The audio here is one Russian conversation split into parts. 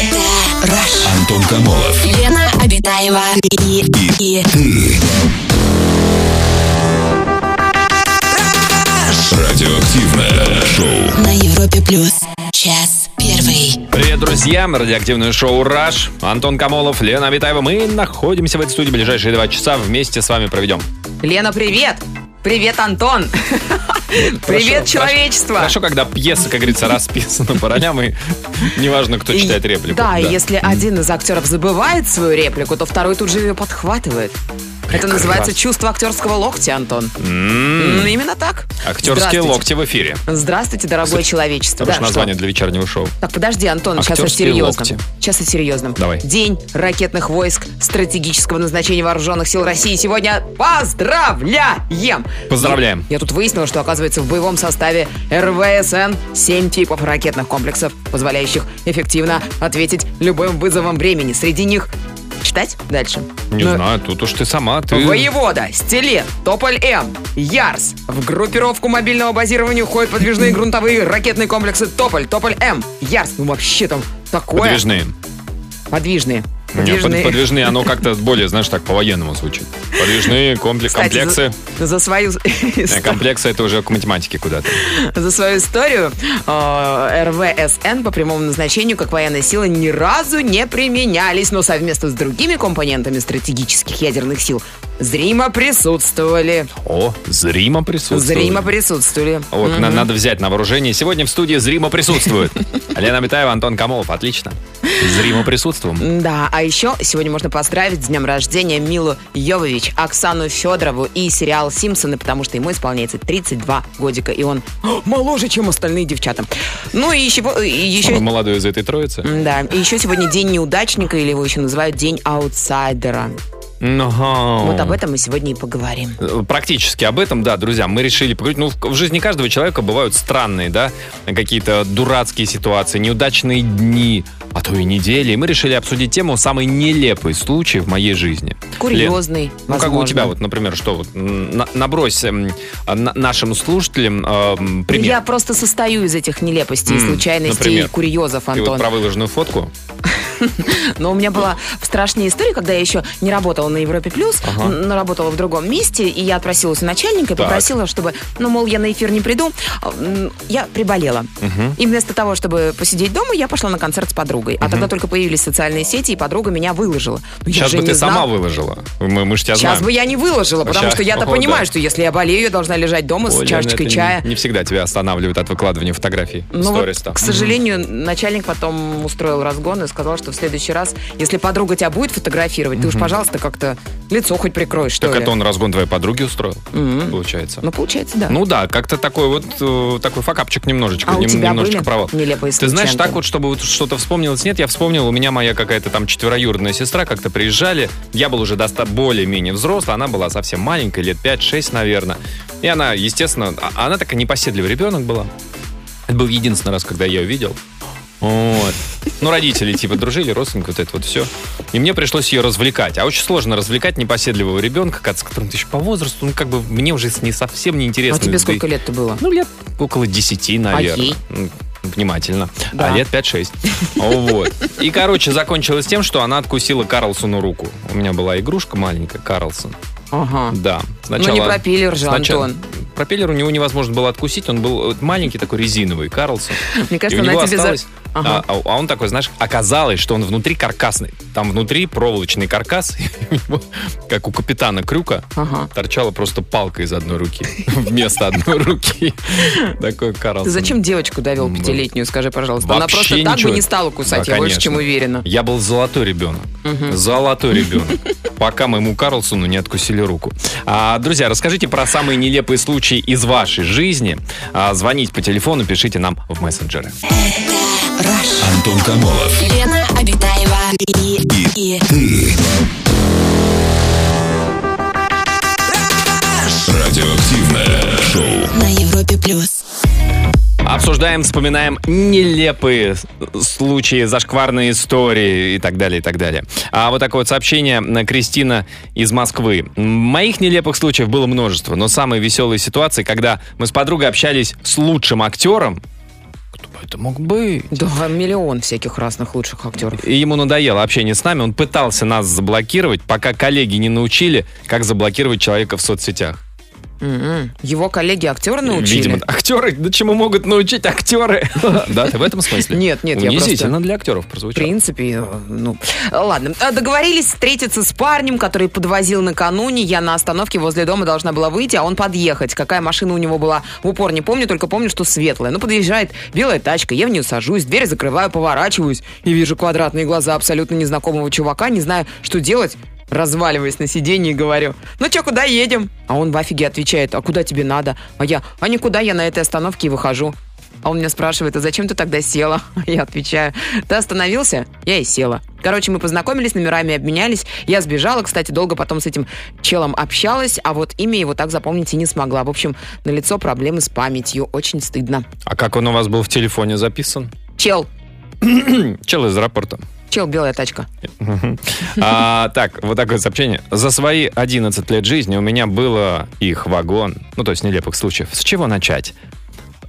Антон Камолов. Лена Обитаева и, и, Ты. Радиоактивное шоу. на Европе плюс. Час первый. Привет, друзья! Радиоактивное шоу «Раш». Антон Камолов, Лена Абитаева. Мы находимся в этой студии ближайшие два часа. Вместе с вами проведем. Лена, привет! Привет, Антон! Привет, Хорошо, человечество! Хорошо, когда пьеса, как говорится, расписана по ролям, и неважно, кто читает реплику. Да, если один из актеров забывает свою реплику, то второй тут же ее подхватывает. Это называется чувство актерского локтя, Антон. М, М, Именно так. Актерские локти в эфире. Здравствуйте, дорогое человечество. Хорошее Да, название что? для вечернего шоу. Так, подожди, Антон, сейчас о серьезном. локти. Сейчас о серьезном. Давай. День ракетных войск стратегического назначения вооруженных сил России сегодня поздравляем! Поздравляем. Я, я тут выяснила, что, оказывается, в боевом составе РВСН 7 типов ракетных комплексов, позволяющих эффективно ответить любым вызовам времени. Среди них... Читать дальше? Не Ну, знаю, тут уж ты сама. Ты... Воевода, Стилет, Тополь-М, Ярс. В группировку мобильного базирования входят подвижные грунтовые ракетные комплексы Тополь, Тополь-М, Ярс. Ну вообще там такое. Подвижные. Подвижные. Не, под- Подвижные. подвижные, оно как-то более, знаешь, так по-военному звучит. Подвижные комплекс, Кстати, комплексы. За, за свою Э, Комплексы это уже к математике куда-то. за свою историю э, РВСН по прямому назначению как военные силы ни разу не применялись, но совместно с другими компонентами стратегических ядерных сил зримо присутствовали. О, зримо присутствует. Зримо присутствовали. Вот, на- надо взять на вооружение. Сегодня в студии зримо присутствует. Лена Абитаева, Антон Камолов. Отлично. Зримо присутствуем. Да, а еще сегодня можно поздравить с днем рождения Милу Йовович, Оксану Федорову и сериал «Симпсоны», потому что ему исполняется 32 годика, и он моложе, чем остальные девчата. Ну и еще... и еще Самый молодой из этой троицы. да, и еще сегодня день неудачника, или его еще называют день аутсайдера. Ну, Вот об этом мы сегодня и поговорим. Э, Практически об этом, да, друзья, мы решили поговорить. Ну, в в жизни каждого человека бывают странные, да, какие-то дурацкие ситуации, неудачные дни, а то и недели. И мы решили обсудить тему «Самый нелепый случай в моей жизни». Курьезный, Лен, ну, как у возможно. тебя, вот, например, что вот, на- набрось м, на- нашим слушателям э, пример. Я просто состою из этих нелепостей, М, например. например? и курьезов, Ты Антон. вот про выложенную фотку? Но у меня была страшная история, когда я еще не работала на Европе Плюс, но работала в другом месте, и я отпросилась у начальника и попросила, чтобы, ну, мол, я на эфир не приду. А, Я приболела. И вместо того, чтобы посидеть дома, я пошла на концерт с подругой. А тогда только появились социальные сети, и подруга меня выложила. Ну, Сейчас же бы ты сама выложила. Мы, же тебя Сейчас бы я не выложила, потому что я-то понимаю, что если я болею, я должна лежать дома с Лена, чашечкой чая. Не, всегда тебя останавливают от выкладывания фотографий Ну к сожалению, начальник потом устроил разгон и сказал, что в следующий раз, если подруга тебя будет фотографировать, ты уж, пожалуйста, как-то лицо хоть прикроешь, что Так ли. это он разгон твоей подруги устроил, получается. Ну, получается, да. Ну да, как-то такой вот э, такой факапчик немножечко, А у нем- тебя немножечко были провал. нелепые Ты знаешь, так вот, чтобы вот что-то вспомнилось, нет, я вспомнил, у меня моя какая-то там четвероюродная сестра как-то приезжали, я был уже доста- более-менее взрослый, она была совсем маленькая, лет 5-6, наверное. И она, естественно, а- она такая непоседливый ребенок была. Это был единственный раз, когда я ее видел. Вот. Ну, родители, типа, дружили, родственники, вот это вот все. И мне пришлось ее развлекать. А очень сложно развлекать непоседливого ребенка, с которым ты еще по возрасту, ну, как бы, мне уже не совсем неинтересно. а тебе сколько и- лет-то было? ну, лет около 10, наверное. ей? М, Внимательно. Да. А лет 5-6. Вот. И, короче, закончилось тем, что она откусила Карлсону руку. У меня была игрушка маленькая, Карлсон. Ага. Да. Ну, не пропеллер же, Антон. Пропеллер у него невозможно было откусить, он был э, маленький такой резиновый, Карлсон. Мне кажется, она тебе за-. Ага. А, а он такой, знаешь, оказалось, что он внутри каркасный. Там внутри проволочный каркас, как у капитана Крюка, Ага. торчала просто палка из одной руки вместо одной руки. Такой Карлсон. Ты зачем девочку довел пятилетнюю, скажи, пожалуйста? Она просто так бы не стала кусать, я больше чем уверена. Я был золотой ребенок. Золотой ребенок. Пока моему Карлсону не откусили руку. А, друзья, расскажите про самые нелепые случаи из вашей жизни. А, звоните по телефону, пишите нам в мессенджеры. Антон Камолов. Лена Обитаева и, и Ты. Радиоактивное шоу. на Европе плюс. Обсуждаем, вспоминаем нелепые случаи, зашкварные истории и так далее, и так далее. А вот такое вот сообщение э, Кристина из Москвы. Моих нелепых случаев было множество, но самые веселые ситуации, когда мы с подругой общались с лучшим актером, кто Это мог быть. Да, миллион всяких разных лучших актеров. И ему надоело общение с нами. Он пытался нас заблокировать, пока коллеги не научили, как заблокировать человека в соцсетях. М-м. Его коллеги актеры научили? Видимо, актеры, да чему могут научить актеры? Да, ты в этом смысле? Нет, нет, я просто... для актеров В прозвучало. принципе, э, ну, ладно. А, Договорились встретиться с парнем, который подвозил накануне. Я на остановке возле дома должна была выйти, а он подъехать. Какая машина у него была, в упор не помню, только помню, что светлая. Ну, подъезжает белая тачка, я в нее сажусь, дверь закрываю, поворачиваюсь и вижу квадратные глаза абсолютно незнакомого чувака, не знаю, что делать. Разваливаясь на сиденье, говорю, ну что, куда едем? А он в афиге отвечает, а куда тебе надо? А я, а никуда, я на этой остановке и выхожу. А он меня спрашивает, а зачем ты тогда села? Я отвечаю, ты остановился? Я и села. Короче, мы познакомились, номерами обменялись. Я сбежала, кстати, долго потом с этим челом общалась, а вот имя его так запомнить и не смогла. В общем, на лицо проблемы с памятью. Очень стыдно. А как он у вас был в телефоне записан? Чел. Чел из аэропорта. Чел, белая тачка. А, так, вот такое сообщение. За свои 11 лет жизни у меня было их вагон. Ну, то есть нелепых случаев. С чего начать?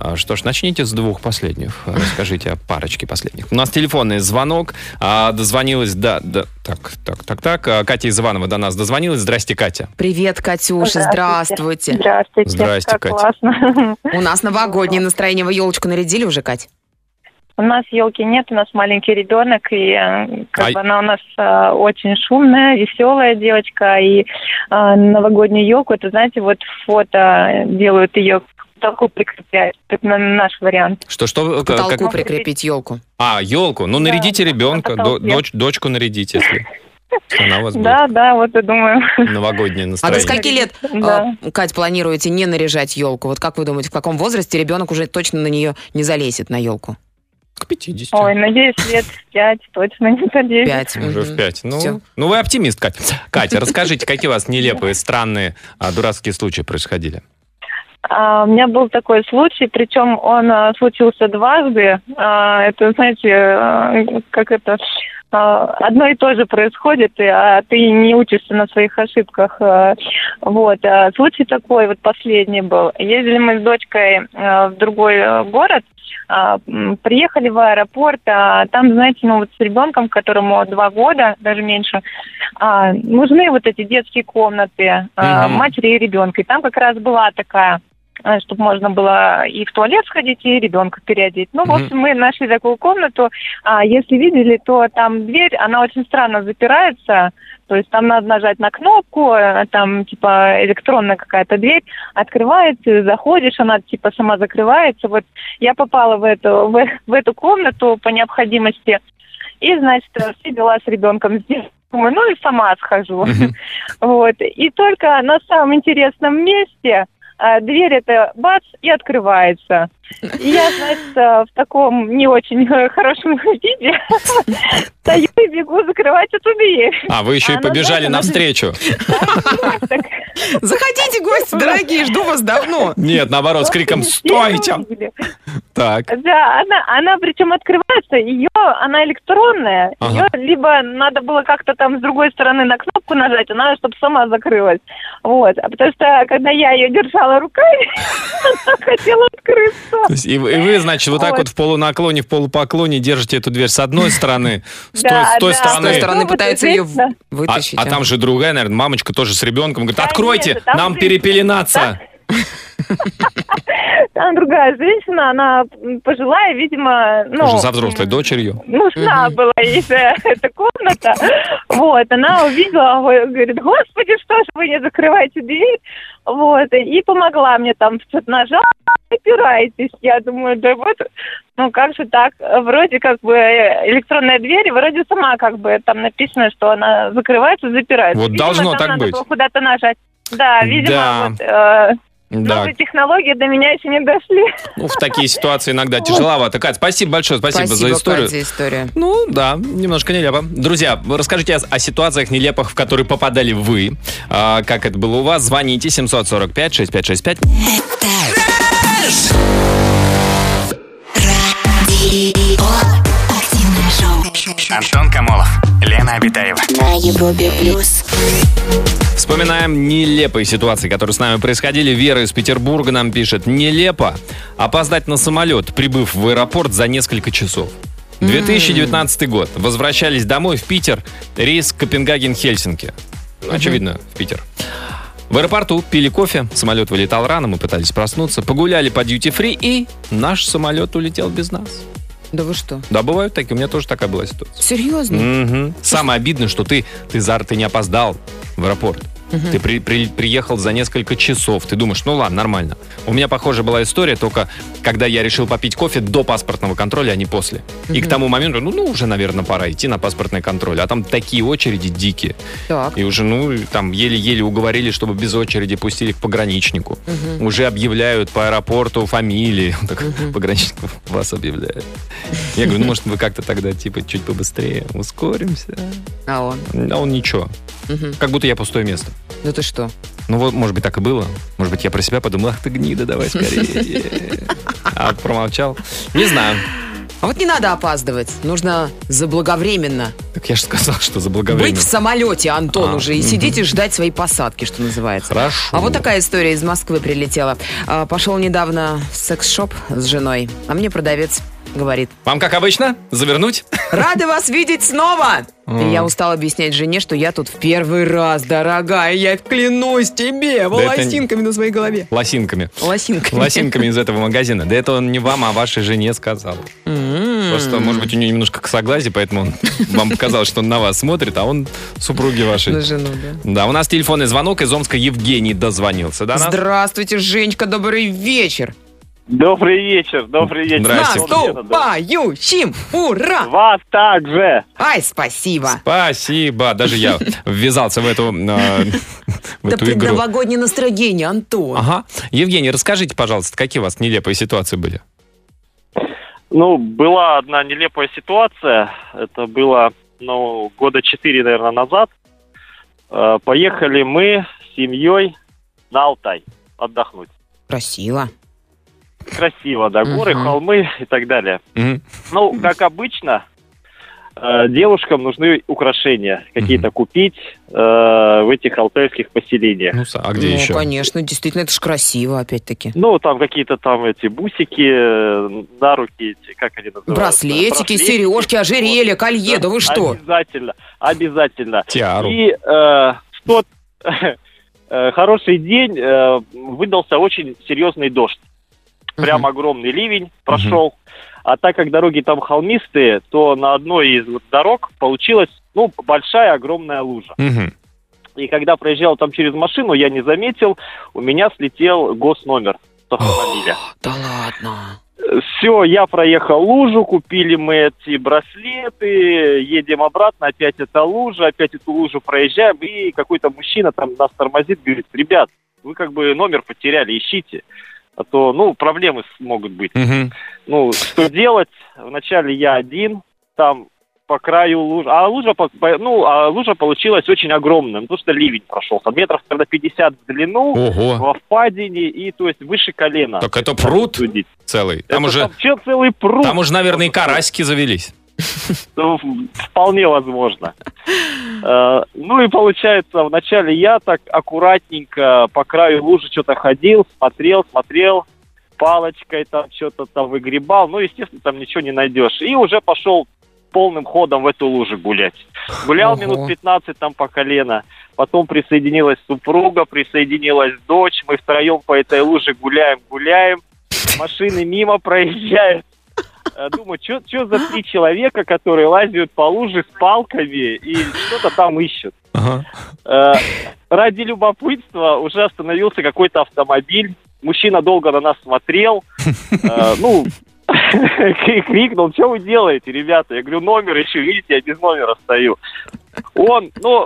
А, Что ж, начните с двух последних. Расскажите о парочке последних. У нас телефонный звонок. А, дозвонилась, да, да, так, так, так, так. А, Катя из Иванова до нас дозвонилась. Здрасте, Катя. Привет, Катюша, здравствуйте. Здравствуйте. Здрасте, как Катя. классно. У нас новогоднее настроение. Вы елочку нарядили уже, Кать? У нас елки нет, у нас маленький ребенок, и э, как Ай. бы она у нас э, очень шумная, веселая девочка, и э, новогоднюю елку, это, знаете, вот фото делают ее к потолку прикрепляют. Это на- наш вариант. Что, что? К потолку как- прикрепить елку. А, елку. Ну, нарядите Да, ребенка, до- дочку нарядите, если она у вас будет. Да, да, вот я думаю. Новогоднее А до настроение. скольки лет, Да. э, Кать, планируете не наряжать елку? Вот как вы думаете, в каком возрасте ребенок уже точно на нее не залезет, на елку? К 50. Ой, надеюсь, лет в пять точно не надеюсь. Пять. Уже Мгм. в пять. Ну, Всё. ну, вы оптимист, Катя. Катя, расскажите, какие у вас нелепые, странные, а, дурацкие случаи происходили? А, У меня был такой случай, причем он а, случился дважды. Это, знаете, как это одно и то же происходит, а ты не учишься на своих ошибках. Вот. Случай такой, вот последний был. Ездили мы с дочкой в другой город, приехали в аэропорт, а там, знаете, ну вот с ребенком, которому два года, даже меньше, а, нужны вот эти детские комнаты а, Мгм. матери и ребенка. И там как раз была такая чтобы можно было и в туалет сходить, и ребенка переодеть. Ну, в общем, мы нашли такую комнату. А, если видели, то там дверь, она очень странно запирается. То есть там надо нажать на кнопку, э, там типа электронная какая-то дверь открывается, заходишь, она типа сама закрывается. Вот я попала в эту, в, в эту комнату по необходимости. И, значит, все дела с ребенком сделала. Думаю, ну и сама схожу. Вот. И только на самом интересном месте дверь это бац и открывается. Я, значит, а, в таком не очень э, хорошем виде стою и бегу закрывать эту дверь. А, вы еще и побежали навстречу. Заходите, гости, дорогие, жду вас давно. Нет, наоборот, с криком «Стойте!» Так. Да, она, она причем открывается, ее, она электронная, Ага. ее либо надо было как-то там с другой стороны на кнопку нажать, она чтобы сама закрылась. Вот, а потому что когда я ее держала руками, она хотела открыться. То есть и, вы, и вы, значит, вот так Вот. вот в полунаклоне, в полупоклоне держите эту дверь с одной стороны, с той, Да, с той да. С стороны. той стороны Ну, вот пытаются ее да. А, вытащить. а там же другая, наверное, мамочка тоже с ребенком. Говорит, откройте, нам перепеленаться. Там другая женщина, она пожилая, видимо, ну... Уже за взрослой дочерью. нужна была ей эта, комната. Вот, она увидела, говорит, господи, что ж вы не закрываете дверь? Вот, и помогла мне там что-то нажать, опираетесь. Я думаю, да вот, ну как же так? Вроде как бы электронная дверь, и вроде сама как бы там написано, что она закрывается, запирается. Вот Видимо, должно там так надо быть. куда-то нажать. Да, видимо, Да. вот, э, Да, новые технологии до меня еще не дошли. ну, в такие ситуации иногда тяжеловато. Кать, спасибо большое, спасибо, за историю. Кать, за историю. Ну, да, немножко нелепо. Друзья, расскажите о, о ситуациях нелепых, в которые попадали вы. А, как это было у вас? Звоните 745-6565. Радио. Активное шоу. Антон Камолов, Лена Обитаева. На Европе плюс. Вспоминаем нелепые ситуации, которые с нами происходили. Вера из Петербурга нам пишет. Нелепо опоздать на самолет, прибыв в аэропорт за несколько часов. 2019 год. Возвращались домой в Питер. Рейс Копенгаген-Хельсинки. Очевидно, в Питер. В аэропорту пили кофе, самолет вылетал рано, мы пытались проснуться, погуляли по дьюти-фри, и наш самолет улетел без нас. Да вы что? Да, бывают такие, у меня тоже такая была ситуация. Серьезно? Мгм. Самое обидное, что ты, ты, Зар, ты не опоздал в аэропорт. Ты при- при- приехал за несколько часов. Ты думаешь, ну ладно, нормально. У меня, похоже, была история, только когда я решил попить кофе до паспортного контроля, а не после. И к тому моменту, ну, ну, уже, наверное, пора идти на паспортный контроль. А там такие очереди дикие. Так. И уже, ну, там еле-еле уговорили, чтобы без очереди пустили к пограничнику. Уже объявляют по аэропорту фамилии. Он такой, пограничник вас объявляет. Я говорю, ну, может, вы как-то тогда, типа, чуть побыстрее ускоримся. А он? А он ничего. Мгм. Как будто я пустое место. Да ты что? Ну вот, может быть, так и было. Может быть, я про себя подумал, ах ты гнида, давай скорее. А промолчал. Не знаю. А вот не надо опаздывать. Нужно заблаговременно Так я же сказал, что быть заблаговременно. в самолете, Антон, А, уже, и сидеть и ждать своей посадки, что называется. Хорошо. А вот такая история из Москвы прилетела. А, Пошел недавно в секс-шоп с женой, а мне продавец говорит, Вам, как обычно, завернуть? рады вас видеть снова! И я устал объяснять жене, что я тут в первый раз, дорогая, я клянусь тебе, волосинками на своей голове. Лосинками. Лосинками. Лосинками из этого магазина. Да это он не вам, а вашей жене сказал. М. Просто, может быть, у нее немножко косоглазие, поэтому он, вам показалось, что он на вас смотрит, а он супруги На вашей. жену, да. Да, у нас телефонный звонок из Омска. Евгений дозвонился. Да? Здравствуйте, Женечка, добрый вечер. Добрый вечер, добрый вечер. Здрасте. Наступающим! Ура! Вас также. Ай, спасибо. Спасибо. Даже я ввязался в эту, э, в эту игру. предновогоднее настроение, Антон. Ага. Евгений, расскажите, пожалуйста, какие у вас нелепые ситуации были? Ну, была одна нелепая ситуация. Это было, ну, года четыре, наверное, назад. Э, Поехали мы с семьей на Алтай отдохнуть. Красиво. Красиво, да, горы, Мгм. холмы и так далее. Мгм. Ну, как обычно, э, девушкам нужны украшения какие-то купить э, в этих алтайских поселениях. Ну, а где ну, еще? конечно, действительно, это ж красиво, опять-таки. Ну, там какие-то там эти бусики э, на руки, эти, как они называются? Браслетики, сережки, ожерелья, колье, да вы что? Обязательно, обязательно. Тиару. И э, в тот э, хороший день э, выдался очень серьезный дождь. Прям огромный ливень прошел. А так как дороги там холмистые, то на одной из вот дорог получилась ну, большая огромная лужа. И когда проезжал там через машину, я не заметил, у меня слетел госномер с автомобиля. Да ладно. Все, я проехал лужу, купили мы эти браслеты, едем обратно, опять эта лужа, опять эту лужу проезжаем, и какой-то мужчина там нас тормозит, говорит, ребят, вы как бы номер потеряли, ищите, а то, ну, проблемы могут быть. Мгм. Ну, что делать? Вначале я один, там по краю лужи, а лужа, по- по- ну, а лужа получилась очень огромная, ну, потому что ливень прошел, там метров тогда 50 в длину, Ого. во впадине, и то есть выше колена. Так это пруд Судить. целый. Там Это уже, чё, целый пруд. там уже, наверное, и карасики завелись. Ну, Вполне возможно. Э, Ну и получается, вначале я так аккуратненько по краю лужи что-то ходил, смотрел, смотрел, палочкой там что-то там выгребал. Ну, естественно, там ничего не найдешь. И уже пошел полным ходом в эту лужу гулять. Гулял Ого. минут 15 там по колено. Потом присоединилась супруга, присоединилась дочь. Мы втроем по этой луже гуляем, гуляем. Машины мимо проезжают. Э, Думаю, что за три человека, которые лазят по луже с палками и что-то там ищут. Ага. Э, Ради любопытства уже остановился какой-то автомобиль. Мужчина долго на нас смотрел. Э, Ну, кри- крикнул, что вы делаете, ребята? Я говорю, номер ищу, видите, я без номера стою. Он, ну,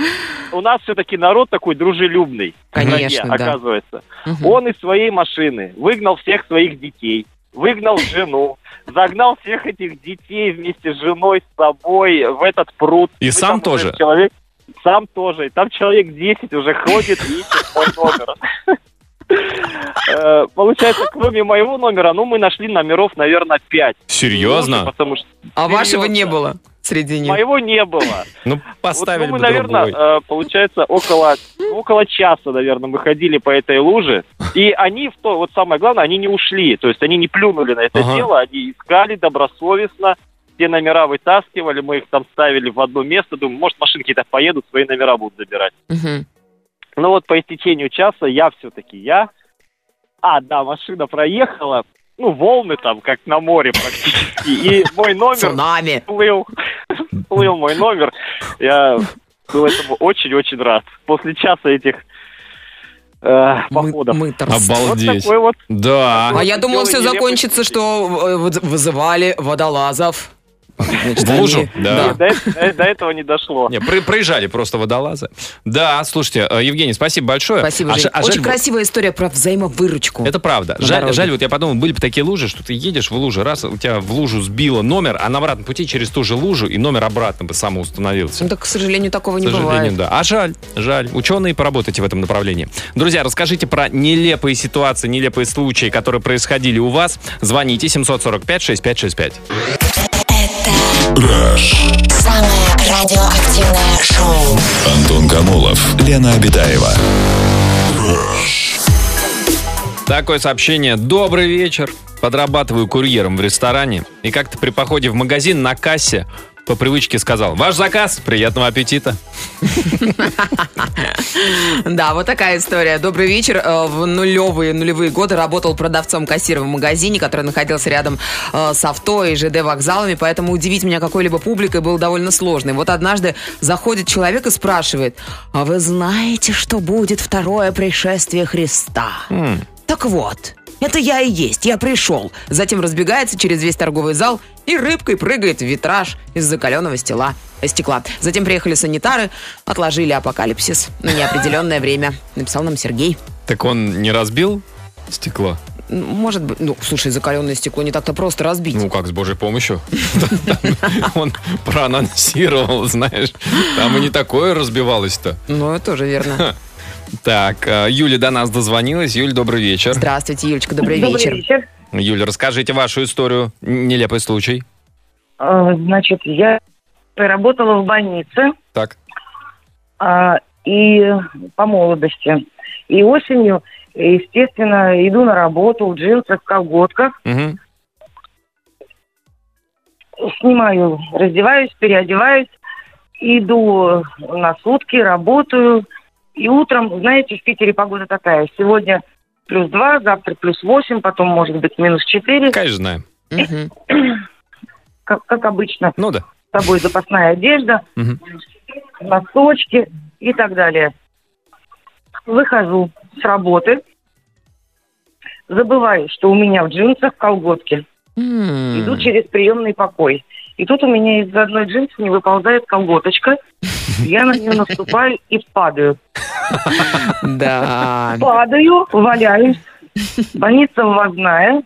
у нас все-таки народ такой дружелюбный. в стране, Конечно, да. оказывается. Мгм. Он из своей машины выгнал всех своих детей, выгнал жену, загнал всех этих детей вместе с женой, с собой в этот пруд. И Мы сам тоже? Человек, сам тоже. И там человек 10 уже ходит и ищет мой номер. Э, Получается, кроме моего номера, ну, мы нашли номеров, наверное, 5. Серьезно? Потому что... А вашего не было? Среди них. Моего не было. Ну, поставили вот, ну, мы, наверное, другой. э, получается, около, ну, около часа, наверное, мы ходили по этой луже. И они, в то, вот самое главное, они не ушли. То есть они не плюнули на это Ага. дело, они искали добросовестно. Все номера вытаскивали, мы их там ставили в одно место. Думаю, может, машинки так поедут, свои номера будут забирать. Мгм. Ну вот по истечению часа я все-таки, я... А, да, машина проехала, ну, волны там, как на море практически. И мой номер Цунами. плыл, плыл мой номер. Я был этому очень-очень рад. После часа этих э, Мы- походов. мыторство. Вот Обалдеть. такой вот. Да. А я думал, все закончится, что э, вот вызывали водолазов. Значит, В лужу? они- Да. До, до- до этого не дошло. Не, про- проезжали просто водолазы. Да, слушайте, э, Евгений, спасибо большое. Спасибо, А Жень. а Очень жаль, красивая история про взаимовыручку. Это правда. Жаль, дороге. жаль, вот я подумал, были бы такие лужи, что ты едешь в лужу, раз, у тебя в лужу сбило номер, а на обратном пути через ту же лужу, и номер обратно бы самоустановился. Ну, так, к сожалению, такого К не сожалению, бывает. да. А жаль, жаль. Ученые, поработайте в этом направлении. Друзья, расскажите про нелепые ситуации, нелепые случаи, которые происходили у вас. Звоните 745-6565. Самое радиоактивное шоу. Антон Камолов, Лена Обитаева. Такое сообщение. Добрый вечер. Подрабатываю курьером в ресторане. И как-то при походе в магазин на кассе по привычке сказал, ваш заказ, приятного аппетита. Да, вот такая история. Добрый вечер. Э, В нулевые, нулевые годы работал продавцом-кассиром в магазине, который находился рядом э, с авто и ЖД вокзалами, поэтому удивить меня какой-либо публикой было довольно сложно. И вот однажды заходит человек и спрашивает, а вы знаете, что будет второе пришествие Христа? Так вот, это я и есть, я пришел. Затем разбегается через весь торговый зал и рыбкой прыгает в витраж из закаленного стекла. э, стекла. Затем приехали санитары, отложили апокалипсис на неопределенное время. Написал нам Сергей. Так он не разбил стекло? Может быть, ну, слушай, закаленное стекло не так-то просто разбить. Ну, как, с божьей помощью. Он проанонсировал, знаешь. Там и не такое разбивалось-то. Ну, это тоже верно. Так, э, Юля до нас дозвонилась. Юль, добрый вечер. Здравствуйте, Юлечка, добрый, Добрый вечер. вечер. Юля, расскажите вашу историю. Нелепый случай. Э, Значит, я работала в больнице Так. а, и по молодости. И осенью, естественно, иду на работу в джинсах, в колготках, Мгм. снимаю, раздеваюсь, переодеваюсь, иду на сутки, работаю. И утром, знаете, в Питере погода такая. Сегодня плюс два, завтра плюс восемь, потом может быть минус четыре. Конечно, знаем. Как, как обычно, Ну да. с собой запасная одежда. Носочки и так далее. Выхожу с работы, забываю, что у меня в джинсах колготки. Иду через приемный покой. И тут у меня из одной джинсы не выползает колготочка. Я на нее наступаю и падаю. Да. Падаю, валяюсь. Больница ввозная.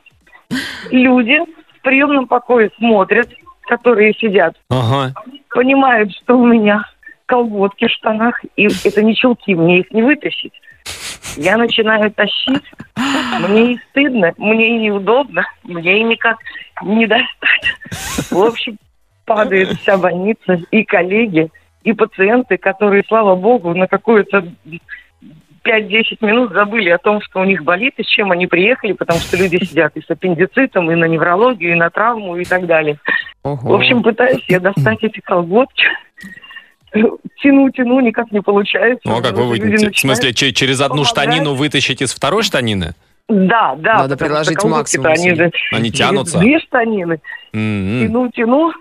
Люди в приемном покое смотрят, которые сидят Ага. понимают, что у меня колготки в штанах, и это не чулки, мне их не вытащить. Я начинаю тащить, мне и стыдно, мне и неудобно, мне и никак не достать. В общем, падает вся больница, и коллеги, и пациенты, которые, слава богу, на какое-то 5-10 минут забыли о том, что у них болит, и с чем они приехали, потому что люди сидят и с аппендицитом, и на неврологию, и на травму, и так далее. Ого. В общем, пытаюсь я достать эти колготки. Тяну, тяну, никак не получается. Ну, а как вы вытянете? В смысле, че- через одну помогать. штанину вытащить из второй штанины? Да, да. Надо приложить максимум Они, же Они тянутся? Две штанины. М-м. Тяну, тяну.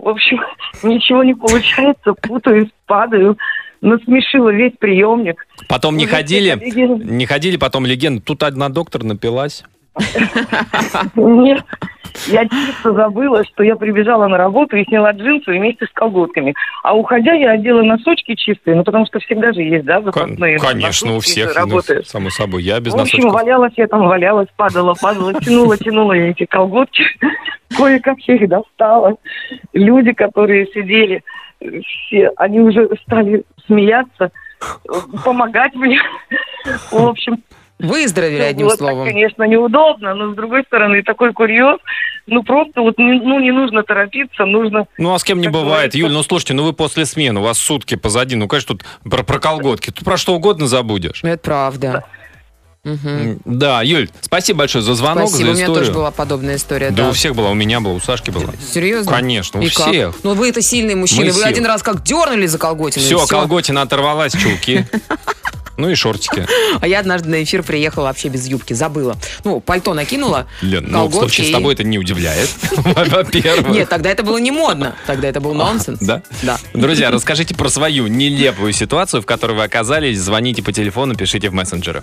В общем, ничего не получается. Путаюсь, падаю. Насмешила весь приемник. Потом не Уже ходили, не ходили потом легенды. Тут одна доктор напилась. Нет, я чисто забыла, что я прибежала на работу и сняла джинсы вместе с колготками. А уходя, я одела носочки чистые, ну потому что всегда же есть, да, запасные. Конечно, у всех, ну, само собой. Я без В общем, носочков. валялась я там, валялась, падала, падала, тянула, тянула я эти колготки. Кое-как я их достала. Люди, которые сидели, все, они уже стали смеяться, помогать мне. В общем, Выздоровели, одним вот, словом. Так, конечно, неудобно, но с другой стороны, такой курьез. Ну, просто вот, не- ну, не нужно торопиться, нужно... Ну, а с кем не бывает. говорится. Юль, ну, слушайте, ну, вы после смены, у вас сутки позади. Ну, конечно, тут про, про колготки. Тут про что угодно забудешь. Это правда. Мгм. М, Да, Юль, спасибо большое за звонок, Спасибо, за у меня историю. тоже была подобная история. Да, Да, у всех была, у меня была, у Сашки была. Серьезно? Конечно, у И как? всех. Ну вы это сильный мужчина. Мы Вы сила. один раз как дернули за колготину. Все, всё. колготина оторвалась, чулки. Ну и шортики. А я однажды на эфир приехала вообще без юбки. Забыла. Ну, пальто накинула. Лен, ну, в случае с тобой это не удивляет, во-первых. Нет, тогда это было не модно. Тогда это был нонсенс. Да? Да. Друзья, расскажите про свою нелепую ситуацию, в которой вы оказались. Звоните по телефону, пишите в мессенджеры.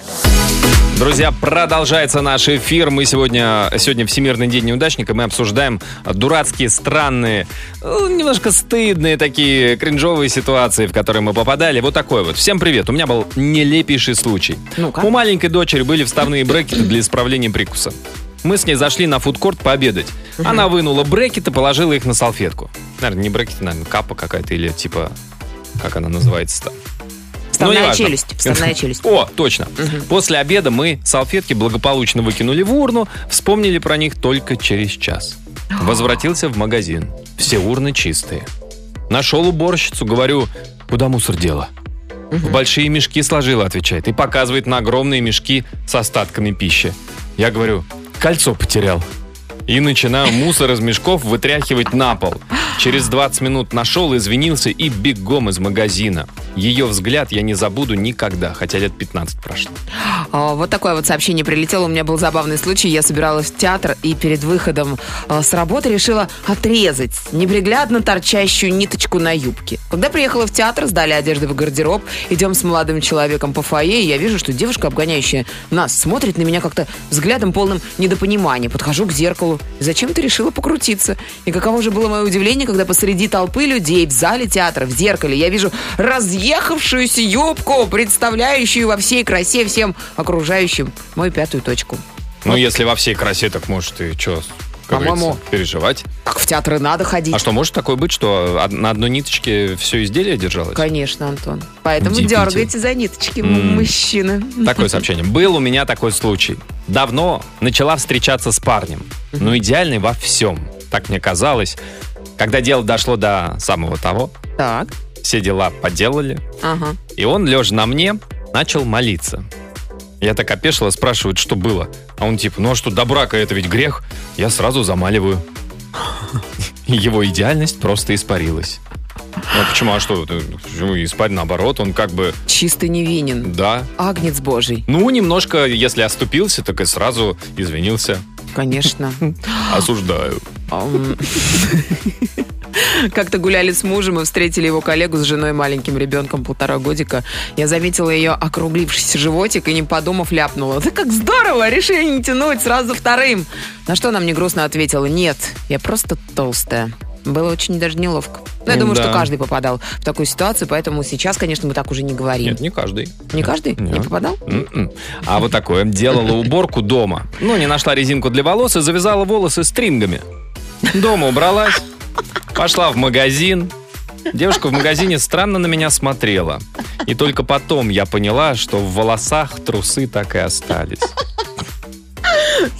Друзья, продолжается наш эфир. Мы сегодня, сегодня Всемирный день неудачника. Мы обсуждаем дурацкие, странные, э, немножко стыдные такие кринжовые ситуации, в которые мы попадали. Вот такой вот. Всем привет. У меня был нелепейший случай. Ну-ка. У маленькой дочери были вставные брекеты для исправления прикуса. Мы с ней зашли на фудкорт пообедать. Она вынула брекеты, положила их на салфетку. Наверное, не брекеты, наверное, капа какая-то или типа... Как она называется-то? Вставная Ну, челюсть. Вставная челюсть. О, точно. После обеда мы салфетки благополучно выкинули в урну, вспомнили про них только через час. Возвратился в магазин. Все урны чистые. Нашел уборщицу, говорю, куда мусор дела? В большие мешки сложила, отвечает, и показывает на огромные мешки с остатками пищи. Я говорю, кольцо потерял. И начинаю мусор из мешков вытряхивать на пол. Через 20 минут нашел, извинился и бегом из магазина. Ее взгляд я не забуду никогда, хотя лет 15 прошло. А, Вот такое вот сообщение прилетело. У меня был забавный случай. Я собиралась в театр и перед выходом а, с работы решила отрезать неприглядно торчащую ниточку на юбке. Когда приехала в театр, сдали одежду в гардероб, идем с молодым человеком по фойе, и я вижу, что девушка, обгоняющая нас, смотрит на меня как-то взглядом полным недопонимания. Подхожу к зеркалу. Зачем ты решила покрутиться? И каково же было мое удивление, когда посреди толпы людей в зале театра, в зеркале, я вижу разъехавшуюся юбку, представляющую во всей красе всем окружающим мою пятую точку. Ну, если во всей красе, так может и что, По-моему- переживать. Так в театры надо ходить. А что, может такое быть, что на одной ниточке все изделие держалось? Конечно, Антон. Поэтому Удивительно. дергайте за ниточки, М. мужчины. Такое сообщение. Был у меня такой случай. Давно начала встречаться с парнем. Ну, идеальный во всем. Так мне казалось. Когда дело дошло до самого того, Так, все дела поделали, ага. и он, лежа на мне, начал молиться. Я так опешила, спрашивают, что было. А он типа, ну а что, до брака это ведь грех? Я сразу замаливаю. Его идеальность просто испарилась. Ну, почему? А что? Почему испарь наоборот? Он как бы, Чистый невинен. да. Агнец божий, Ну, немножко, если оступился, так и сразу извинился. конечно. Осуждаю. Как-то гуляли с мужем и встретили его коллегу с женой и маленьким ребенком полтора годика. Я заметила ее округлившийся животик и, не подумав, ляпнула. Да как здорово, решили не тянуть сразу вторым. На что она мне грустно ответила, нет, я просто толстая. Было очень даже неловко. Но я думаю, Да. что каждый попадал в такую ситуацию, поэтому сейчас, конечно, мы так уже не говорим. Нет, не каждый. Не каждый? Не Нет. попадал? М-м. А вот такое. Делала уборку дома. Ну, не нашла резинку для волос и завязала волосы стрингами. Дома убралась, пошла в магазин. Девушка в магазине странно на меня смотрела. И только потом я поняла, что в волосах трусы так и остались.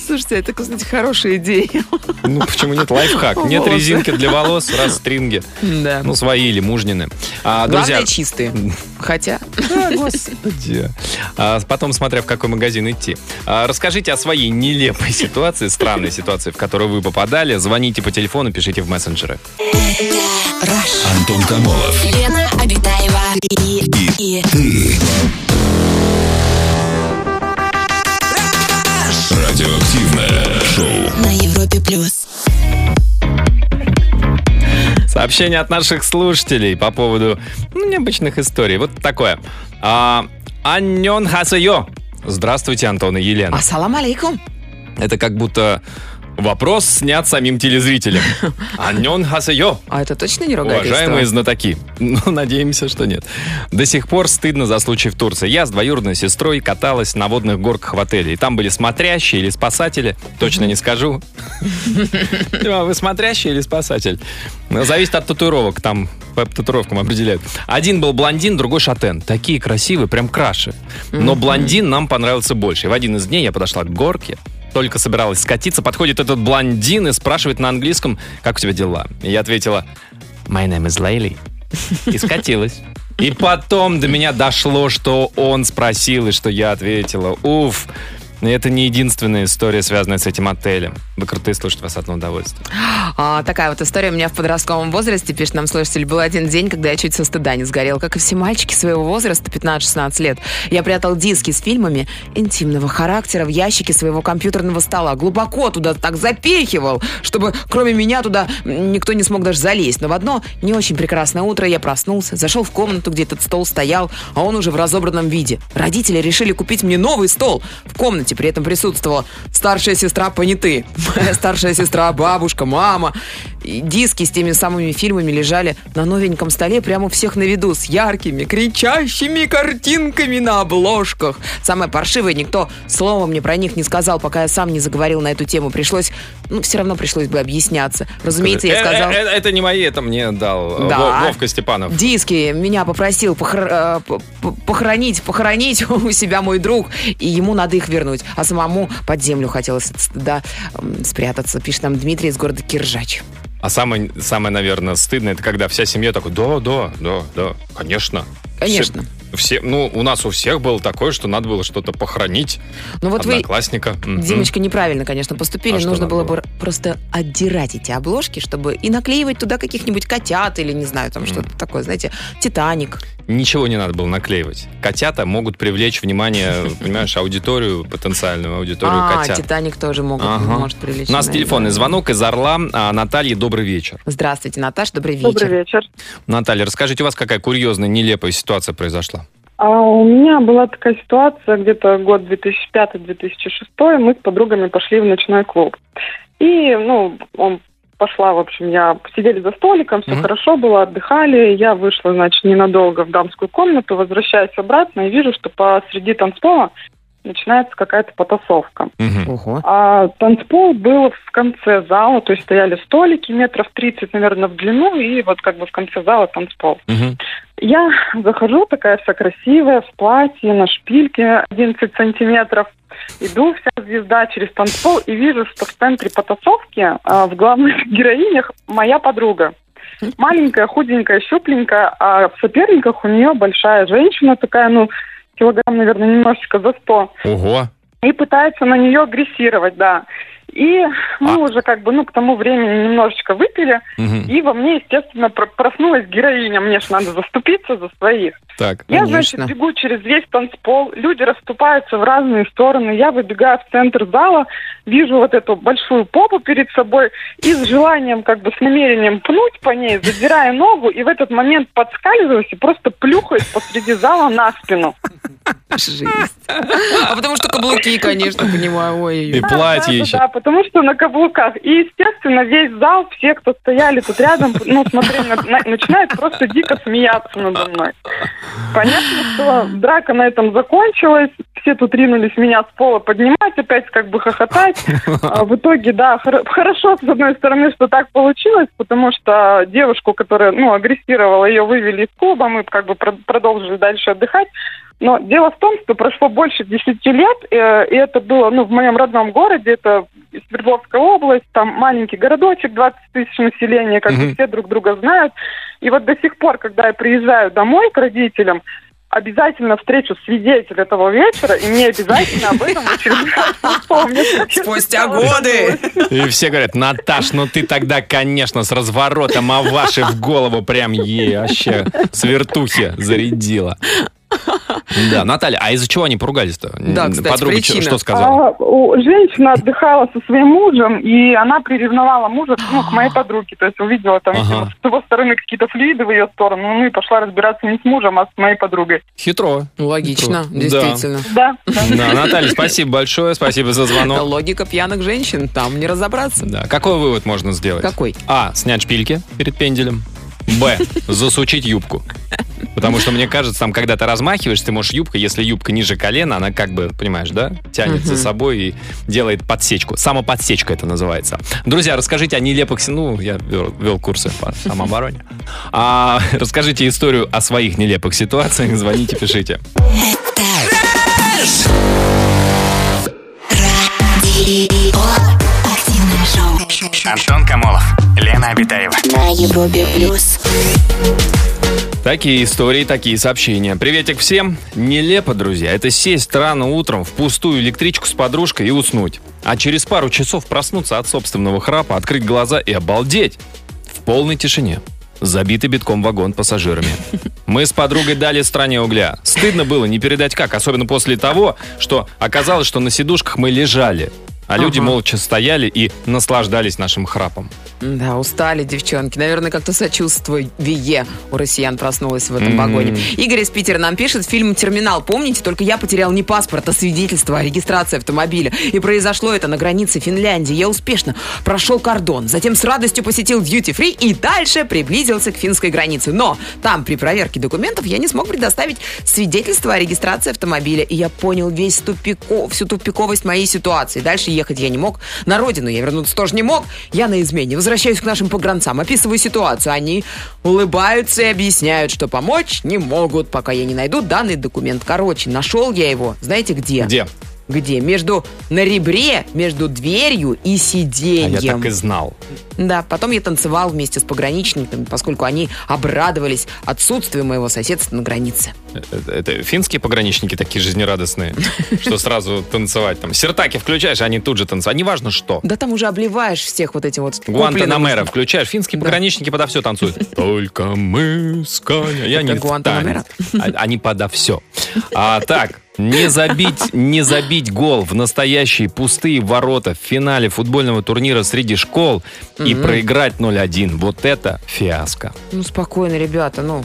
Слушайте, это, кстати, хорошая идея. Ну, почему нет? Лайфхак. Нет Волосы. резинки для волос, раз стринги. Да. Ну, свои или мужнины. А, друзья, Главное, чистые. Хотя... Господи. А, потом, смотря в какой магазин идти. А, расскажите о своей нелепой ситуации, странной ситуации, в которую вы попадали. Звоните по телефону, пишите в мессенджеры. Антон Камолов. Лена Обитаева и, и Радиоактивное шоу. на Европе плюс. Сообщение от наших слушателей по поводу ну, необычных историй. Вот такое. А, Аннен хасайо. Здравствуйте, Антон и Елена. Ассалам алейкум. Это как будто Вопрос снят самим телезрителем. Аньон хасайо. А это точно не ругательство? Уважаемые знатоки. Ну, надеемся, что нет. До сих пор стыдно за случай в Турции. Я с двоюродной сестрой каталась на водных горках в отеле. И там были смотрящие или спасатели. Точно не скажу. А Вы смотрящий или спасатель? Ну, Зависит от татуировок. Там по татуировкам определяют. Один был блондин, другой шатен. Такие красивые, прям краши. Но блондин нам понравился больше. И в один из дней я подошла к горке, только собиралась скатиться, подходит этот блондин и спрашивает на английском, как у тебя дела? И я ответила, my name is Layli. И скатилась. И потом до меня дошло, что он спросил, и что я ответила. Уф, это не единственная история, связанная с этим отелем. Вы крутые, слушать вас одно удовольствие. А, такая вот история у меня в подростковом возрасте, пишет нам слушатель. Был один день, когда я чуть со стыда не сгорел. Как и все мальчики своего возраста, 15-16 лет, я прятал диски с фильмами интимного характера в ящике своего компьютерного стола. Глубоко туда так запихивал, чтобы кроме меня туда никто не смог даже залезть. Но в одно не очень прекрасное утро я проснулся, зашел в комнату, где этот стол стоял, а он уже в разобранном виде. Родители решили купить мне новый стол. В комнате при этом присутствовала старшая сестра Поняты, моя старшая сестра, бабушка, мама. Диски с теми самыми фильмами лежали на новеньком столе прямо у всех на виду, с яркими, кричащими картинками на обложках. Самое паршивое, никто слова мне про них не сказал, пока я сам не заговорил на эту тему. Пришлось, ну, все равно пришлось бы объясняться. Разумеется, я Э, сказал... э, э, Это не мои, это мне дал э, Да. Во- Вовка Степанов. Диски меня попросил похор- э, похоронить, похоронить у себя мой друг, и ему надо их вернуть. А самому под землю хотелось м, спрятаться, пишет нам Дмитрий из города Киржач. А самое, самое, наверное, стыдное, это когда вся семья такой, да, да, да, да, конечно. Конечно. Все, все- ну, у нас у всех было такое, что надо было что-то похоронить. Ну вот вы. Димочка, неправильно, конечно, поступили. А Нужно было было? бы просто отдирать эти обложки, чтобы и наклеивать туда каких-нибудь котят или, не знаю, там что-то такое, знаете, Титаник. Ничего не надо было наклеивать. Котята могут привлечь внимание, понимаешь, аудиторию, потенциальную аудиторию А, котят. Титаник тоже могут, Ага. может привлечь. У нас внимание, телефонный да. звонок из Орла. А, Наталья, добрый вечер. Здравствуйте, Наташ, добрый вечер. Добрый вечер. Наталья, расскажите, у вас какая курьезная, нелепая ситуация произошла? А у меня была такая ситуация, где-то год 2005-2006, мы с подругами пошли в ночной клуб. И, ну, он пошла, в общем, я сидели за столиком, все Мгм. хорошо было, отдыхали. Я вышла, значит, ненадолго в дамскую комнату, возвращаюсь обратно и вижу, что посреди танцпола начинается какая-то потасовка. Ого. А танцпол был в конце зала, то есть стояли столики метров 30, наверное, в длину, и вот как бы в конце зала танцпол. Мгм. Я захожу, такая вся красивая, в платье, на шпильке 11 сантиметров. Иду вся звезда через танцпол и вижу, что в центре потасовки а, в главных героинях моя подруга. Маленькая, худенькая, щупленькая, а в соперниках у нее большая женщина такая, ну, килограмм, наверное, немножечко за 100 Ого. и пытается на нее агрессировать, да. И мы А. уже как бы, ну, к тому времени немножечко выпили, Мгм. и во мне, естественно, про- проснулась героиня. Мне же надо заступиться за своих. Так. Я, Конечно. значит, бегу через весь танцпол, люди расступаются в разные стороны, я выбегаю в центр зала, вижу вот эту большую попу перед собой и с желанием, как бы с намерением пнуть по ней, задирая ногу, и в этот момент подскальзываюсь и просто плюхаюсь посреди зала на спину. Жесть. А потому что каблуки, конечно, понимаю. И Ой-ой-ой. платье еще. Да, потому что на каблуках. И, естественно, весь зал, все, кто стояли тут рядом, ну, смотрели, на- на- начинают просто дико смеяться надо мной. Понятно, что драка на этом закончилась. Все тут ринулись меня с пола поднимать, опять как бы хохотать. А В итоге, да, хор- хорошо, с одной стороны, что так получилось, потому что девушку, которая, ну, агрессировала, ее вывели из клуба, мы как бы про- продолжили дальше отдыхать. Но дело в том, что прошло больше 10 лет, э, и это было ну, в моем родном городе, это Свердловская область, там маленький городочек, 20 тысяч населения, как бы все друг друга знают. И вот до сих пор, когда я приезжаю домой к родителям, обязательно встречу свидетеля этого вечера, и мне обязательно об этом напомнят. Спустя годы. И все говорят, Наташ, ну ты тогда, конечно, с разворотом Аваши в голову прям ей вообще с вертухи зарядила. Да, Наталья, а из-за чего они поругались-то? Да, кстати, Подруга причина. что сказала? А, у- женщина отдыхала со своим мужем, и она приревновала мужа ну, к моей подруге. То есть увидела там Ага. с его стороны какие-то флюиды в ее сторону, ну и пошла разбираться не с мужем, а с моей подругой. Хитро. Логично, Хитро. действительно. Да, да. Да, Наталья, спасибо большое, спасибо за звонок. Логика пьяных женщин, там не разобраться. Да. Какой вывод можно сделать? Какой? А. Снять шпильки перед пенделем. Б. Засучить юбку. Потому что, мне кажется, там, когда ты размахиваешь, ты можешь юбка, если юбка ниже колена, она как бы, понимаешь, да, тянет за собой и делает подсечку. Самоподсечка это называется. Друзья, расскажите о нелепых... Ну, я вел, вел курсы по самообороне. А, расскажите историю о своих нелепых ситуациях. Звоните, пишите. Антон Камолов, Лена Обитаева. На Европе плюс. Такие истории, такие сообщения. Приветик всем. Нелепо, друзья, это сесть рано утром в пустую электричку с подружкой и уснуть. А через пару часов проснуться от собственного храпа, открыть глаза и обалдеть. В полной тишине. Забитый битком вагон пассажирами. Мы с подругой дали стране угля. Стыдно было не передать как, особенно после того, что оказалось, что на сидушках мы лежали. А люди Ага. молча стояли и наслаждались нашим храпом. Да, устали девчонки. Наверное, как-то сочувствие у россиян проснулось в этом вагоне. Игорь из Питера нам пишет, фильм «Терминал». Помните, только я потерял не паспорт, а свидетельство о регистрации автомобиля. И произошло это на границе Финляндии. Я успешно прошел кордон, затем с радостью посетил дьюти-фри и дальше приблизился к финской границе. Но там при проверке документов я не смог предоставить свидетельство о регистрации автомобиля. И я понял весь тупиков, всю тупиковость моей ситуации. Дальше ехать я не мог. На родину я вернуться тоже не мог. Я на измене. Возвращаюсь к нашим погранцам, описываю ситуацию. Они улыбаются и объясняют, что помочь не могут, пока я не найду данный документ. Короче, нашел я его. Знаете где? Где? Где? Между на ребре, между дверью и А сиденьем. я так и знал. Да, потом я танцевал вместе с пограничниками, поскольку они обрадовались отсутствию моего соседства на границе. Это, это финские пограничники такие жизнерадостные, что сразу танцевать там. Сертаки включаешь, они тут же танцуют. А неважно что. Да там уже обливаешь всех вот этим вот Гуантанамера включаешь, финские пограничники подо все танцуют. Только мы с Каня. Я не Гуантанамера? Они подо все. А так, не забить, не забить гол в настоящие пустые ворота в финале футбольного турнира среди школ и проиграть 0-1. Вот это фиаско. Ну, спокойно, ребята, ну.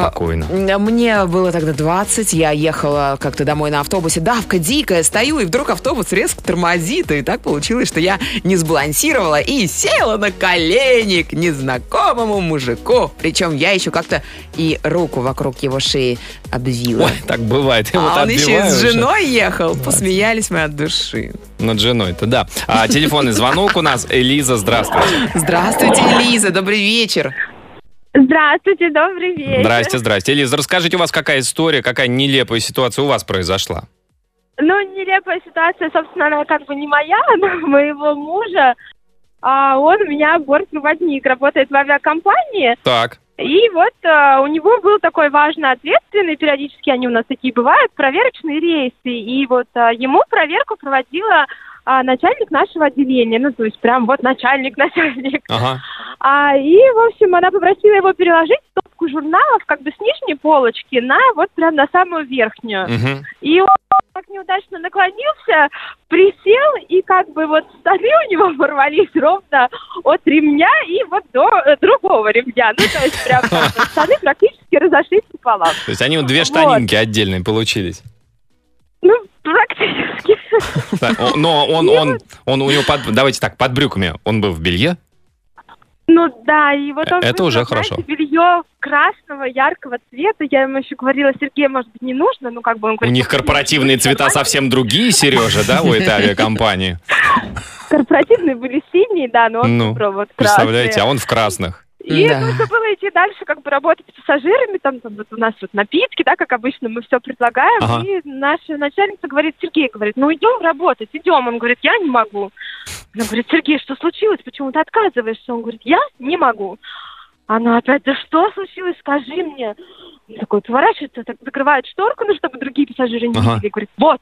Спокойно. А, Мне было тогда 20, я ехала как-то домой на автобусе, давка дикая, стою, и вдруг автобус резко тормозит, и так получилось, что я не сбалансировала и села на колени к незнакомому мужику. Причем я еще как-то и руку вокруг его шеи обвила. Ой, так бывает. Я вот а он еще и с уже. женой ехал, посмеялись мы от души. Над женой-то, да. А телефонный звонок у нас. Элиза, здравствуйте. Здравствуйте, Лиза, добрый вечер. Здравствуйте, добрый вечер. Здрасте, здрасте. Элиза, расскажите, у вас какая история, какая нелепая ситуация у вас произошла? Ну, нелепая ситуация, собственно, она как бы не моя, но моего мужа. А он у меня бортпроводник, работает в авиакомпании. Так. И вот а, у него был такой важный, ответственный, периодически они у нас такие бывают, проверочные рейсы. И вот а, ему проверку проводила а, начальник нашего отделения. Ну, то есть прям вот начальник-начальник. Ага. А, и, в общем, она попросила его переложить стопку журналов как бы с нижней полочки на вот прям на самую верхнюю. Мгм. И он так неудачно наклонился, присел, и как бы вот штаны у него порвались ровно от ремня и вот до э, другого ремня. Ну, то есть прям штаны практически разошлись пополам. То есть они вот две штанинки отдельные получились. Ну, практически. Так, но он, он, он у него под, давайте так, под брюками он был в белье. Ну да, и вот он Это уже хорошо. белье красного, яркого цвета. Я ему еще говорила, Сергей, может быть, не нужно, ну как бы он У говорит, них корпоративные цвета совсем другие, Сережа, да, у этой авиакомпании? Корпоративные были синие, да, но он Ну, вот Представляете, красные. а он в красных. И Да. нужно было идти дальше, как бы работать с пассажирами, там, там вот у нас вот напитки, да, как обычно мы все предлагаем. Ага. И наша начальница говорит, Сергей, говорит, ну идем работать, идем. Он говорит, я не могу. Она говорит, Сергей, что случилось, почему ты отказываешься? Он говорит, я не могу. Она опять, да что случилось, скажи мне. Он такой поворачивается, так закрывает шторку, ну, чтобы другие пассажиры не Ага. видели, говорит, вот,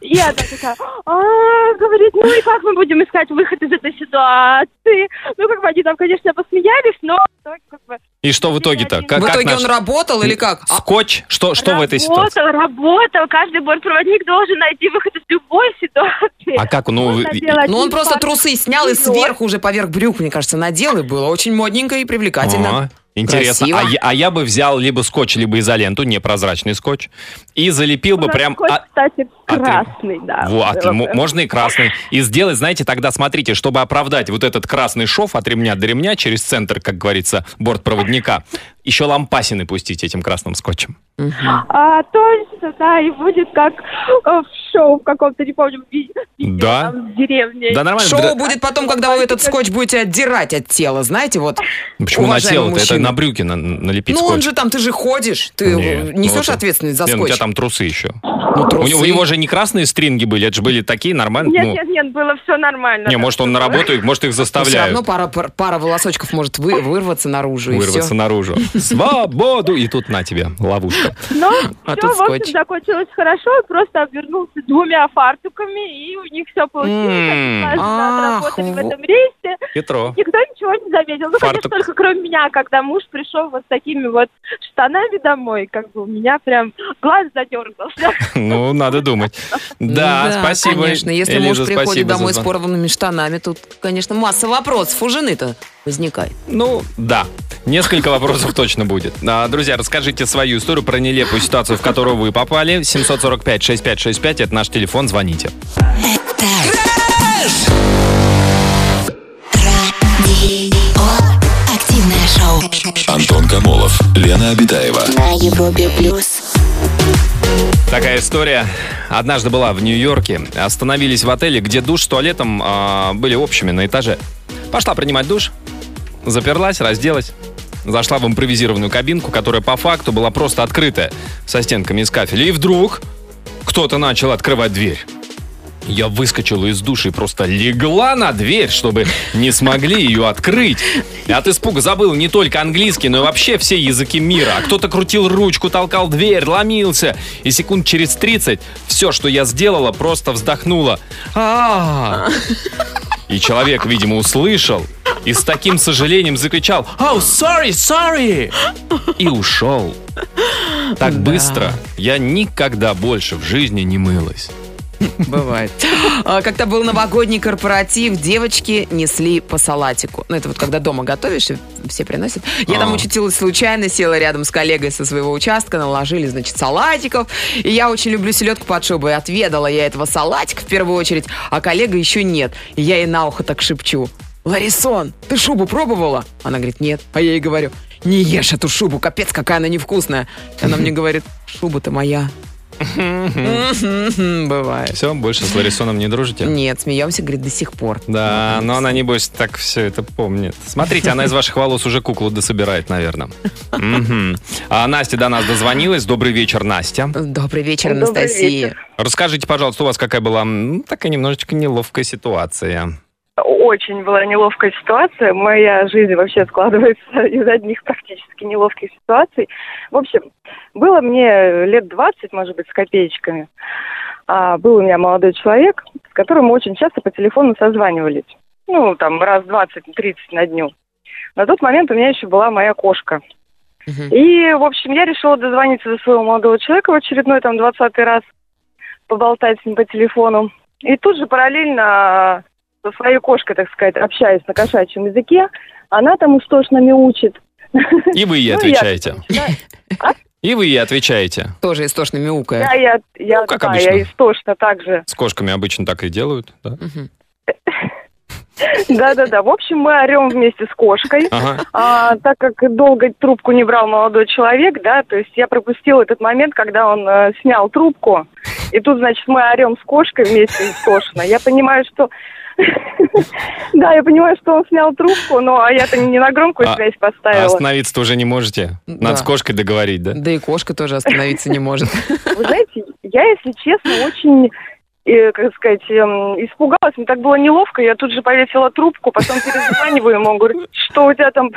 И она такая, а, говорит, ну и как мы будем искать выход из этой ситуации? Ну, как бы они там, конечно, посмеялись, но как бы, И что в итоге-то? Как, в итоге он работал или как? А, Скотч? Что, что в этой ситуации? Работал, работал. Каждый бортпроводник должен найти выход из любой ситуации. А как? Ну, делать ну, он просто трусы снял и сверху уже поверх брюк, мне кажется, надел, и было очень модненько и привлекательно. А, Интересно. Красиво. А я, а я бы взял либо скотч, либо изоленту, непрозрачный скотч, и залепил бы прям... скотч, а- кстати, а красный, да. Вот, было м- бы. можно и красный. И сделать, знаете, тогда смотрите, чтобы оправдать вот этот красный шов от ремня до ремня через центр, как говорится, бортпроводника, еще лампасины пустить этим красным скотчем. А, точно, да, и будет как э, в шоу в каком-то, не помню, ви- видео Да. там в деревне. Да, нормально. Шоу Дра- будет потом, когда вы этот скотч будете отдирать от тела, знаете, вот. Почему на тело? Это на брюки на- налепить Ну, скотч. он же там, ты же ходишь, ты Не, несешь ну, это- ответственность за Не, ну, скотч. Там трусы еще. Ну, У, трусы. него, у него же не красные стринги были, это же были такие нормальные. Нет, ну, нет, нет, было все нормально. не, может, он на работу, их- может, их Но все заставляют равно пара, пар- пара волосочков может вы- вырваться наружу. вырваться наружу. Свободу! И тут на тебе ловушка. Но А все, тут в общем, скотч. закончилось хорошо, просто обернулся двумя фартуками, и у них все получилось. Они отработали в этом рейсе. Хитро. Никто ничего не заметил. Ну, Фартук. конечно, только кроме меня, когда муж пришел вот с такими вот штанами домой, как бы у меня прям глаз задергался. Ну, надо думать. Да, спасибо. конечно. Если Элиза, муж приходит домой с порванными штанами, тут, конечно, масса вопросов у жены-то возникает. Ну, да. Несколько вопросов точно будет. А, Друзья, расскажите свою историю про нелепую ситуацию, в которую вы попали. 745-6565, это наш телефон, звоните. Радио. Активное шоу. Антон Камолов, Лена Обитаева. На Европе плюс. Такая история. Однажды была в Нью-Йорке. Остановились в отеле, где душ с туалетом а, были общими на этаже. Пошла принимать душ, заперлась, разделась. Зашла в импровизированную кабинку, которая по факту была просто открытая, со стенками из кафеля. И вдруг кто-то начал открывать дверь. Я выскочила из души и просто легла на дверь, чтобы не смогли ее открыть. От испуга забыл не только английский, но и вообще все языки мира. А кто-то крутил ручку, толкал дверь, ломился. И секунд через 30 все, что я сделала, просто вздохнула. а И человек, видимо, услышал и с таким сожалением закричал «Oh, sorry, sorry!» и ушел. Так быстро я никогда больше в жизни не мылась. Бывает. А, Когда был новогодний корпоратив, девочки несли по салатику. Ну, это вот когда дома готовишь, и все приносят. Я там А. учутилась случайно, села рядом с коллегой со своего участка, наложили, значит, салатиков. И я очень люблю селедку под шубой. Отведала я этого салатика в первую очередь, а коллега еще нет. И я ей на ухо так шепчу. Ларисон, ты шубу пробовала? Она говорит, нет. А я ей говорю, не ешь эту шубу, капец, какая она невкусная. И она мне говорит, шуба-то моя. Бывает. Все, больше с Ларисоном не дружите? Нет, смеемся, говорит, до сих пор. Да, но она, небось, так все это помнит. Смотрите, она из ваших волос уже куклу дособирает, наверное. А Настя до нас дозвонилась. Добрый вечер, Настя. Добрый вечер, Анастасия. Расскажите, пожалуйста, у вас какая была такая немножечко неловкая ситуация? Очень была неловкая ситуация. Моя жизнь вообще складывается из одних практически неловких ситуаций. В общем, было мне лет 20, может быть, с копеечками. А, был у меня молодой человек, с которым мы очень часто по телефону созванивались. Ну, там, раз 20-30 на дню. На тот момент у меня еще была моя кошка. Мгм. И, в общем, я решила дозвониться до своего молодого человека в очередной, там, двадцатый раз, поболтать с ним по телефону. И тут же параллельно со своей кошкой, так сказать, общаюсь на кошачьем языке. Она там истошно мяучит. И вы ей Ну, отвечаете. Да, И вы ей отвечаете. Тоже истошно мяукая. да, я, я, Ну, как да, обычно. я истошно так же. С кошками обычно так и делают, да? Да-да-да. В общем, мы орем вместе с кошкой. Ага. А, так как долго трубку не брал молодой человек, да, то есть я пропустила этот момент, когда он э, снял трубку, и тут, значит, мы орем с кошкой вместе истошно. Я понимаю, что... Да, я понимаю, что он снял трубку, но а я-то не на громкую А- связь А поставила. остановиться-то уже не можете? Надо с кошкой договорить, да? Да и кошка тоже остановиться не может. Вы знаете, я, если честно, очень и, как сказать, эм, испугалась, мне так было неловко, я тут же повесила трубку, потом перезваниваю ему, говорю, что у тебя там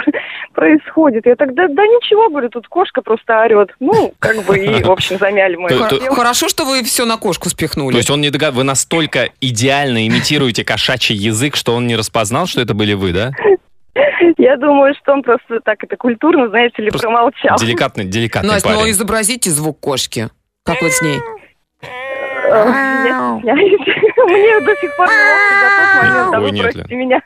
происходит? Я тогда, да ничего, говорю, тут кошка просто орет. Ну, как бы, и, в общем, замяли проблему. Хорошо, что вы все на кошку спихнули. То есть он не догад... Вы настолько идеально имитируете кошачий язык, что он не распознал, что это были вы, да? Я думаю, что он просто так это культурно, знаете ли, промолчал. Деликатный, деликатный Настя, ну парень. изобразите звук кошки. Как вот с ней? Мне до сих пор Ой, нет простите меня.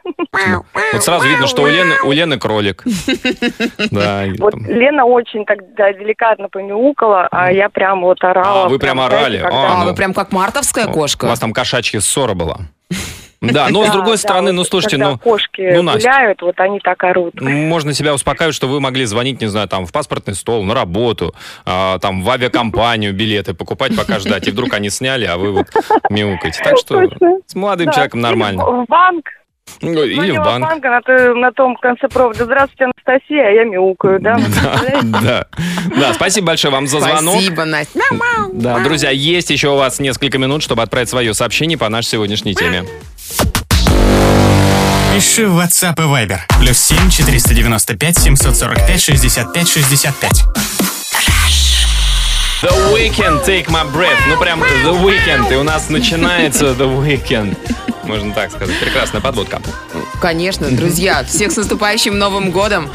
Вот сразу видно, что у Лены, у Лены кролик. Да. Вот Лена очень так да, деликатно помяукала, а я прям вот орала. А, вы прям орали? когда- А, А, ну. вы прям как мартовская У кошка. вас там кошачья ссора была. Да, но с другой стороны, ну слушайте, ну кошки ну, гуляют, вот они так орут. можно себя успокаивать, что вы могли звонить, не знаю, там в паспортный стол, на работу, а, там в авиакомпанию билеты покупать, пока ждать, и вдруг они сняли, а вы вот мяукаете. Так что с молодым человеком нормально. В банк. Ну, Или в банк. банк, на, то- на том конце провода. Здравствуйте, Анастасия, а я мяукаю, да? Да, да, спасибо большое вам за звонок. Спасибо, Настя. Да, друзья, есть еще у вас несколько минут, чтобы отправить свое сообщение по нашей сегодняшней теме. Пиши в WhatsApp и Viber. Плюс 7 495 745 65 65. The Weekend, Take My Breath. Ну, прям The Weekend. И у нас начинается The Weekend. Можно так сказать. Прекрасная подводка. Конечно, друзья, всех с наступающим Новым годом.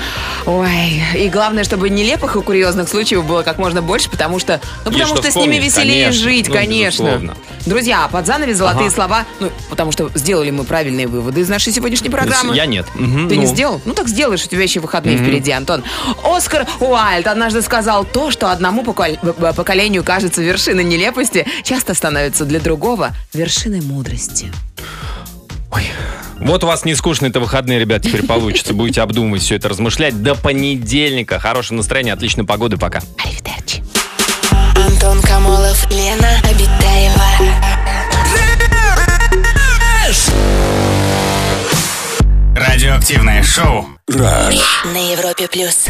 Ой, и главное, чтобы нелепых и курьезных случаев было как можно больше, потому что, ну, потому что что с ними веселее конечно. жить, Ну, конечно. безусловно. Друзья, под занавес золотые Ага. слова, ну, потому что сделали мы правильные выводы из нашей сегодняшней программы. Я нет. Мгм, Ты не ну. сделал? Ну так сделаешь, у тебя еще выходные Мгм. впереди, Антон. Оскар Уайльд однажды сказал, то, что одному покол- п- поколению кажется вершиной нелепости, часто становится для другого вершиной мудрости. Вот у вас не скучные-то выходные, ребят, теперь получится. Будете обдумывать все это, размышлять. До понедельника. Хорошего настроения, отличной погоды. Пока. Аривидерчи. Антон Камолов, Лена Обитаева. Радиоактивное шоу. Раш. На Европе плюс.